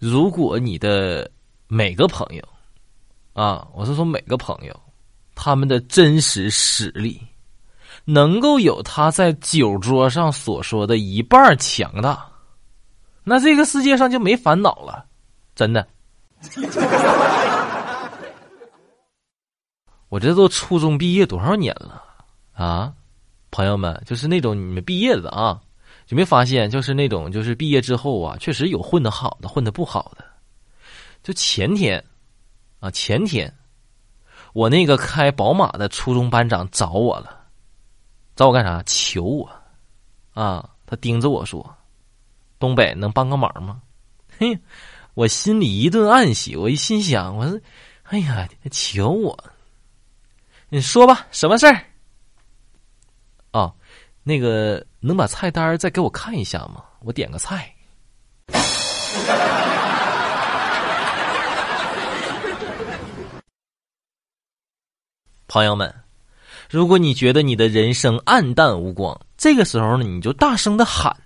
如果你的每个朋友，啊，我是说每个朋友，他们的真实实力，能够有他在酒桌上所说的一半强大，那这个世界上就没烦恼了，真的。我这都初中毕业多少年了啊，朋友们，就是那种你们毕业的啊。有没发现，就是那种，就是毕业之后啊，确实有混的好的，混的不好的。就前天，啊，前天，我那个开宝马的初中班长找我了，找我干啥？求我，啊，他盯着我说：“东北能帮个忙吗？”嘿，我心里一顿暗喜，我一心想，我说：“哎呀，求我，你说吧，什么事儿？”那个。能把菜单再给我看一下吗？我点个菜。朋友们，如果你觉得你的人生暗淡无光，这个时候呢，你就大声的喊，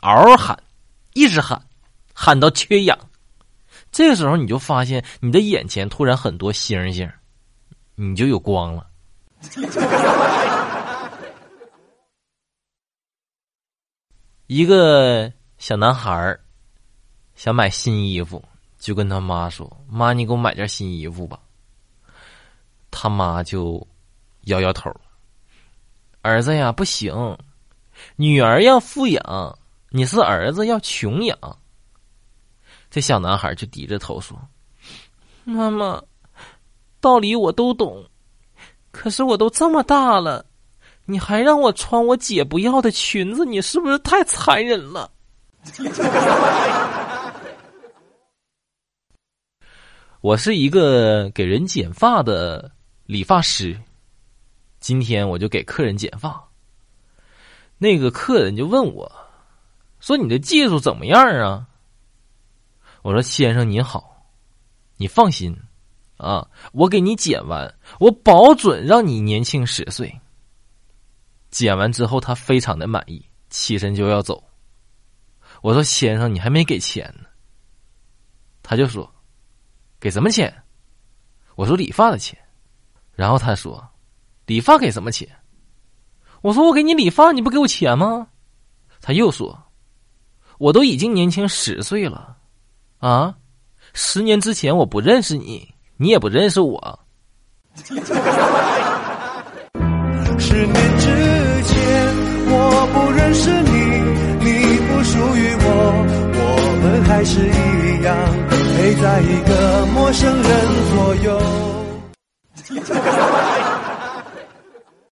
嗷嗷喊，一直喊，喊到缺氧。这个时候，你就发现你的眼前突然很多星星，你就有光了。一个小男孩想买新衣服，就跟他妈说：“妈，你给我买件新衣服吧。”他妈就摇摇头：“儿子呀，不行，女儿要富养，你是儿子要穷养。”这小男孩就低着头说：“妈妈，道理我都懂，可是我都这么大了。”你还让我穿我姐不要的裙子，你是不是太残忍了？我是一个给人剪发的理发师，今天我就给客人剪发。那个客人就问我，说你的技术怎么样啊？我说先生您好，你放心啊，我给你剪完，我保准让你年轻十岁。剪完之后，他非常的满意，起身就要走。我说：“先生，你还没给钱呢。”他就说：“给什么钱？”我说：“理发的钱。”然后他说：“理发给什么钱？”我说：“我给你理发，你不给我钱吗？”他又说：“我都已经年轻十岁了，啊，十年之前我不认识你，你也不认识我。”十年之。还是一样陪在一个陌生人左右。